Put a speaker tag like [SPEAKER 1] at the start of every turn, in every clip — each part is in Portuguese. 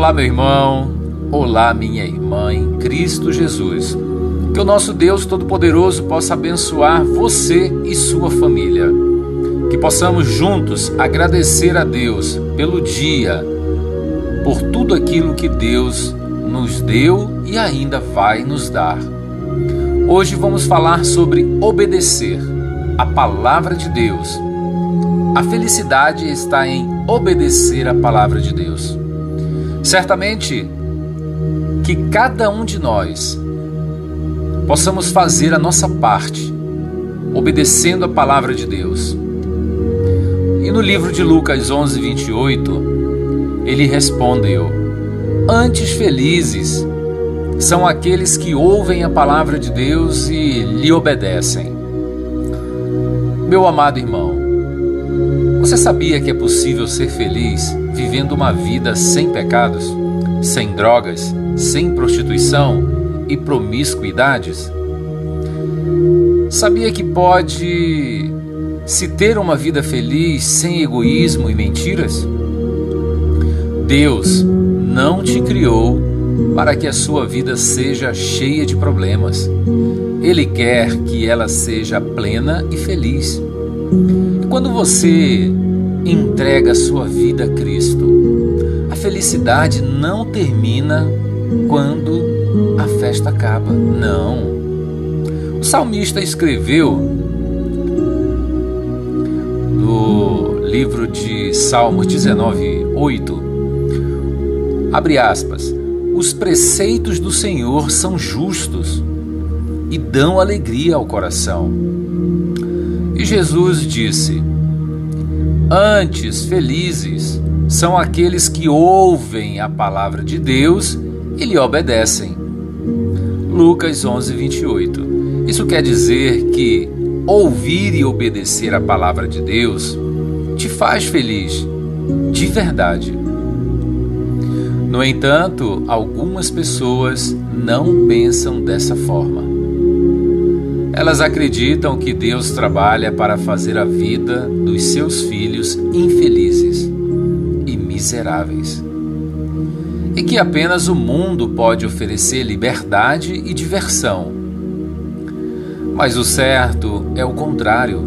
[SPEAKER 1] Olá, meu irmão. Olá, minha irmã em Cristo Jesus. Que o nosso Deus Todo-Poderoso possa abençoar você e sua família. Que possamos juntos agradecer a Deus pelo dia, por tudo aquilo que Deus nos deu e ainda vai nos dar. Hoje vamos falar sobre obedecer a palavra de Deus. A felicidade está em obedecer a palavra de Deus. Certamente que cada um de nós possamos fazer a nossa parte, obedecendo a palavra de Deus. E no livro de Lucas 11, 28, ele respondeu: Antes felizes são aqueles que ouvem a palavra de Deus e lhe obedecem. Meu amado irmão, você sabia que é possível ser feliz vivendo uma vida sem pecados, sem drogas, sem prostituição e promiscuidades? Sabia que pode se ter uma vida feliz sem egoísmo e mentiras? Deus não te criou para que a sua vida seja cheia de problemas. Ele quer que ela seja plena e feliz. E quando você entrega sua vida a Cristo, a felicidade não termina quando a festa acaba. Não. O salmista escreveu no livro de Salmos 19, 8, abre aspas, os preceitos do Senhor são justos e dão alegria ao coração. E Jesus disse: Antes felizes são aqueles que ouvem a palavra de Deus e lhe obedecem. Lucas 11, 28. Isso quer dizer que ouvir e obedecer a palavra de Deus te faz feliz, de verdade. No entanto, algumas pessoas não pensam dessa forma. Elas acreditam que Deus trabalha para fazer a vida dos seus filhos infelizes e miseráveis. E que apenas o mundo pode oferecer liberdade e diversão. Mas o certo é o contrário.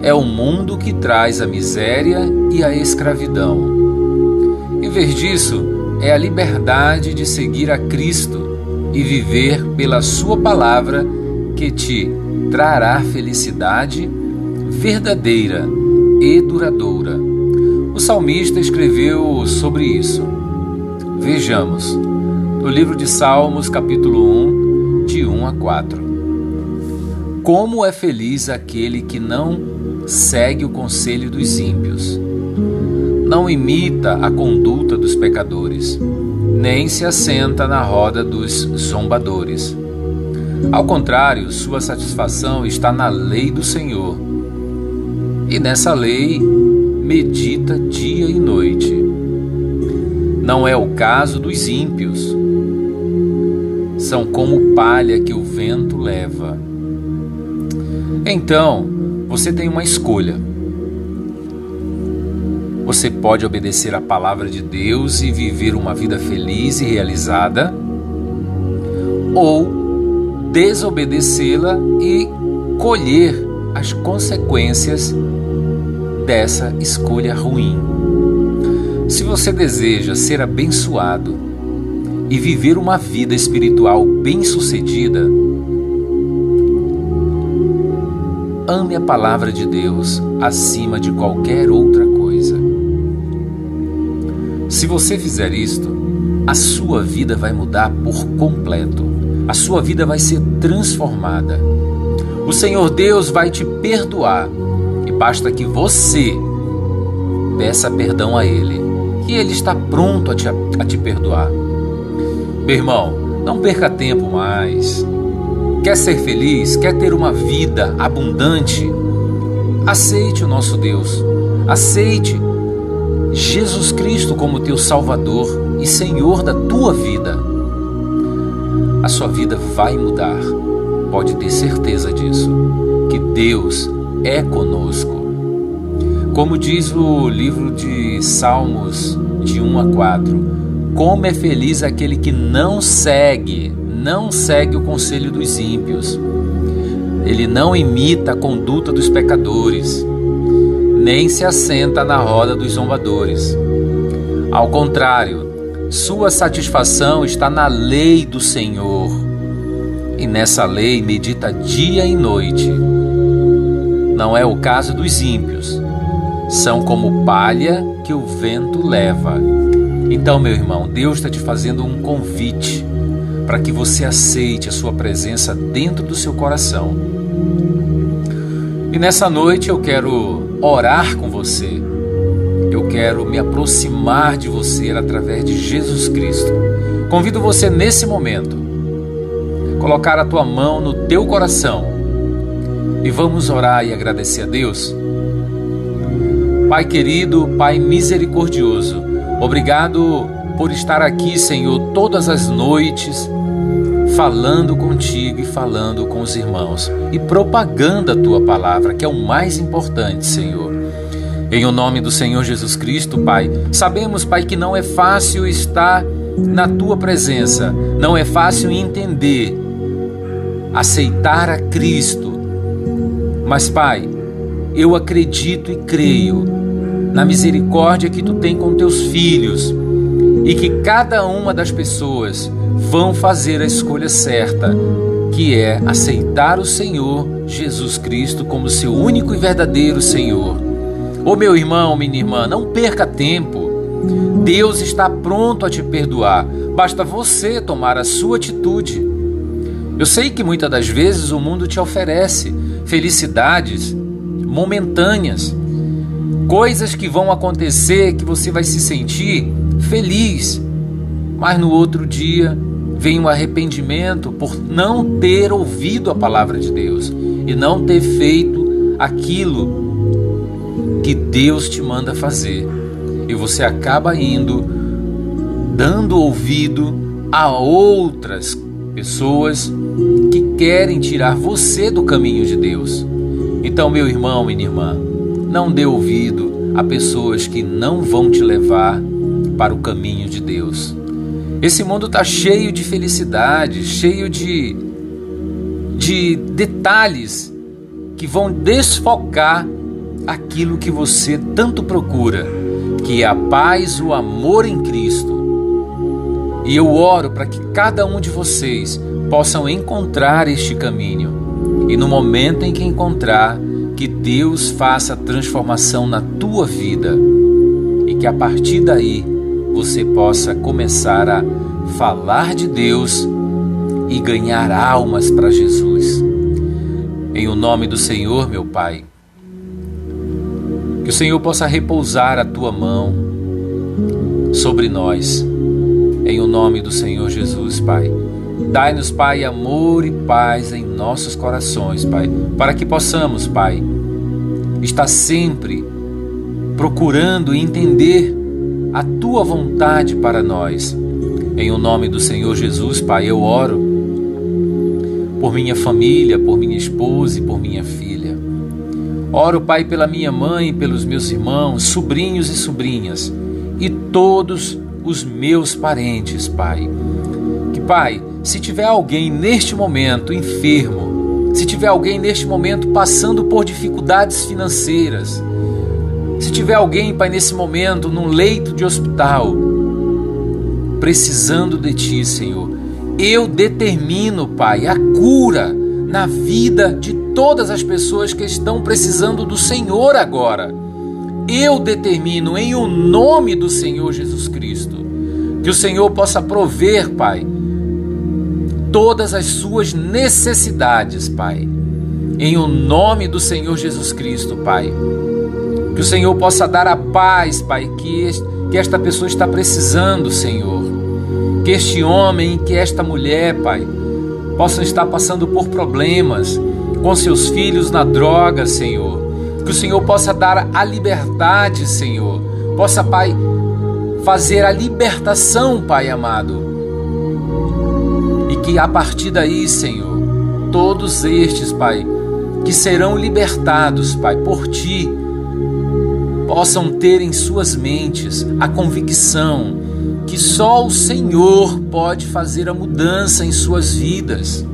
[SPEAKER 1] É o mundo que traz a miséria e a escravidão. Em vez disso, é a liberdade de seguir a Cristo e viver pela Sua palavra que te trará felicidade verdadeira e duradoura. O salmista escreveu sobre isso. Vejamos, no livro de Salmos, capítulo 1, de 1 a 4. Como é feliz aquele que não segue o conselho dos ímpios, não imita a conduta dos pecadores, nem se assenta na roda dos zombadores ao contrário, sua satisfação está na lei do Senhor. E nessa lei medita dia e noite. Não é o caso dos ímpios. São como palha que o vento leva. Então, você tem uma escolha. Você pode obedecer à palavra de Deus e viver uma vida feliz e realizada, ou desobedecê-la e colher as consequências dessa escolha ruim. Se você deseja ser abençoado e viver uma vida espiritual bem-sucedida, ame a palavra de Deus acima de qualquer outra coisa. Se você fizer isto, a sua vida vai mudar por completo a sua vida vai ser transformada. O Senhor Deus vai te perdoar e basta que você peça perdão a Ele, que Ele está pronto a te, a te perdoar. Meu irmão, não perca tempo mais. Quer ser feliz? Quer ter uma vida abundante? Aceite o nosso Deus. Aceite Jesus Cristo como teu Salvador e Senhor da tua vida a sua vida vai mudar. Pode ter certeza disso, que Deus é conosco. Como diz o livro de Salmos, de 1 a 4, como é feliz aquele que não segue, não segue o conselho dos ímpios. Ele não imita a conduta dos pecadores, nem se assenta na roda dos zombadores. Ao contrário, sua satisfação está na lei do Senhor, e nessa lei medita dia e noite. Não é o caso dos ímpios, são como palha que o vento leva. Então, meu irmão, Deus está te fazendo um convite para que você aceite a sua presença dentro do seu coração. E nessa noite eu quero orar com você. Eu quero me aproximar de você através de Jesus Cristo. Convido você nesse momento colocar a tua mão no teu coração e vamos orar e agradecer a Deus. Pai querido, Pai misericordioso, obrigado por estar aqui, Senhor, todas as noites, falando contigo e falando com os irmãos e propagando a tua palavra, que é o mais importante, Senhor. Em o nome do Senhor Jesus Cristo, Pai, sabemos, Pai, que não é fácil estar na tua presença, não é fácil entender, aceitar a Cristo. Mas, Pai, eu acredito e creio na misericórdia que tu tem com teus filhos e que cada uma das pessoas vão fazer a escolha certa, que é aceitar o Senhor Jesus Cristo como seu único e verdadeiro Senhor. Ô oh, meu irmão, minha irmã, não perca tempo. Deus está pronto a te perdoar, basta você tomar a sua atitude. Eu sei que muitas das vezes o mundo te oferece felicidades momentâneas, coisas que vão acontecer que você vai se sentir feliz, mas no outro dia vem um arrependimento por não ter ouvido a palavra de Deus e não ter feito aquilo que Deus te manda fazer. E você acaba indo dando ouvido a outras pessoas que querem tirar você do caminho de Deus. Então, meu irmão, minha irmã, não dê ouvido a pessoas que não vão te levar para o caminho de Deus. Esse mundo está cheio de felicidade, cheio de, de detalhes que vão desfocar aquilo que você tanto procura, que é a paz, o amor em Cristo. E eu oro para que cada um de vocês possam encontrar este caminho. E no momento em que encontrar, que Deus faça a transformação na tua vida e que a partir daí você possa começar a falar de Deus e ganhar almas para Jesus. Em o nome do Senhor, meu Pai, que o Senhor possa repousar a tua mão sobre nós. Em o nome do Senhor Jesus, Pai. Dai-nos, Pai, amor e paz em nossos corações, Pai, para que possamos, Pai, estar sempre procurando entender a tua vontade para nós. Em o nome do Senhor Jesus, Pai, eu oro por minha família, por minha esposa e por minha filha. Oro, Pai, pela minha mãe, pelos meus irmãos, sobrinhos e sobrinhas e todos os meus parentes, Pai. Que, Pai, se tiver alguém neste momento enfermo, se tiver alguém neste momento passando por dificuldades financeiras, se tiver alguém, Pai, nesse momento, num leito de hospital, precisando de Ti, Senhor, eu determino, Pai, a cura na vida de todas as pessoas que estão precisando do Senhor agora. Eu determino, em o nome do Senhor Jesus Cristo, que o Senhor possa prover, Pai, todas as suas necessidades, Pai. Em o nome do Senhor Jesus Cristo, Pai. Que o Senhor possa dar a paz, Pai, que, que esta pessoa está precisando, Senhor. Que este homem, que esta mulher, Pai, possam estar passando por problemas com seus filhos na droga, Senhor. Que o Senhor possa dar a liberdade, Senhor. Possa, Pai, fazer a libertação, Pai amado. E que a partir daí, Senhor, todos estes, Pai, que serão libertados, Pai, por Ti, possam ter em suas mentes a convicção que só o Senhor pode fazer a mudança em suas vidas.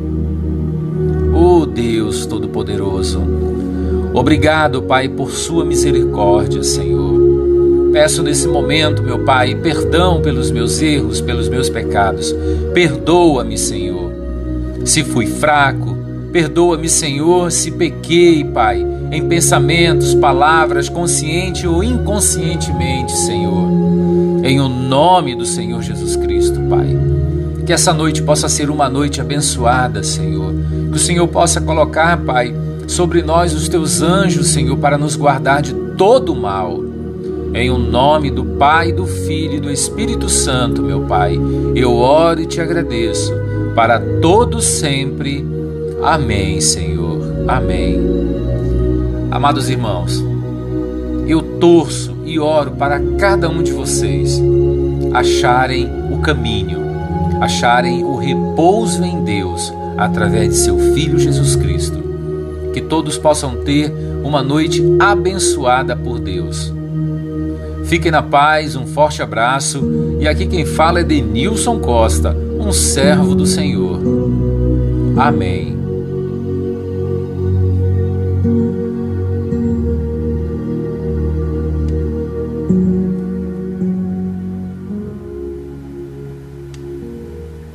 [SPEAKER 1] Oh Deus Todo-Poderoso, obrigado, Pai, por Sua misericórdia, Senhor. Peço nesse momento, meu Pai, perdão pelos meus erros, pelos meus pecados. Perdoa-me, Senhor. Se fui fraco, perdoa-me, Senhor, se pequei, Pai, em pensamentos, palavras, consciente ou inconscientemente, Senhor. Em o nome do Senhor Jesus Cristo, Pai. Que essa noite possa ser uma noite abençoada, Senhor. Que o Senhor possa colocar, Pai, sobre nós os teus anjos, Senhor, para nos guardar de todo o mal. Em o nome do Pai, do Filho e do Espírito Santo, meu Pai, eu oro e te agradeço para todos sempre. Amém, Senhor. Amém. Amados irmãos, eu torço e oro para cada um de vocês acharem o caminho, acharem o repouso em Deus através de seu Filho Jesus Cristo. Que todos possam ter uma noite abençoada por Deus Fiquem na paz, um forte abraço. E aqui quem fala é Denilson Costa, um servo do Senhor. Amém.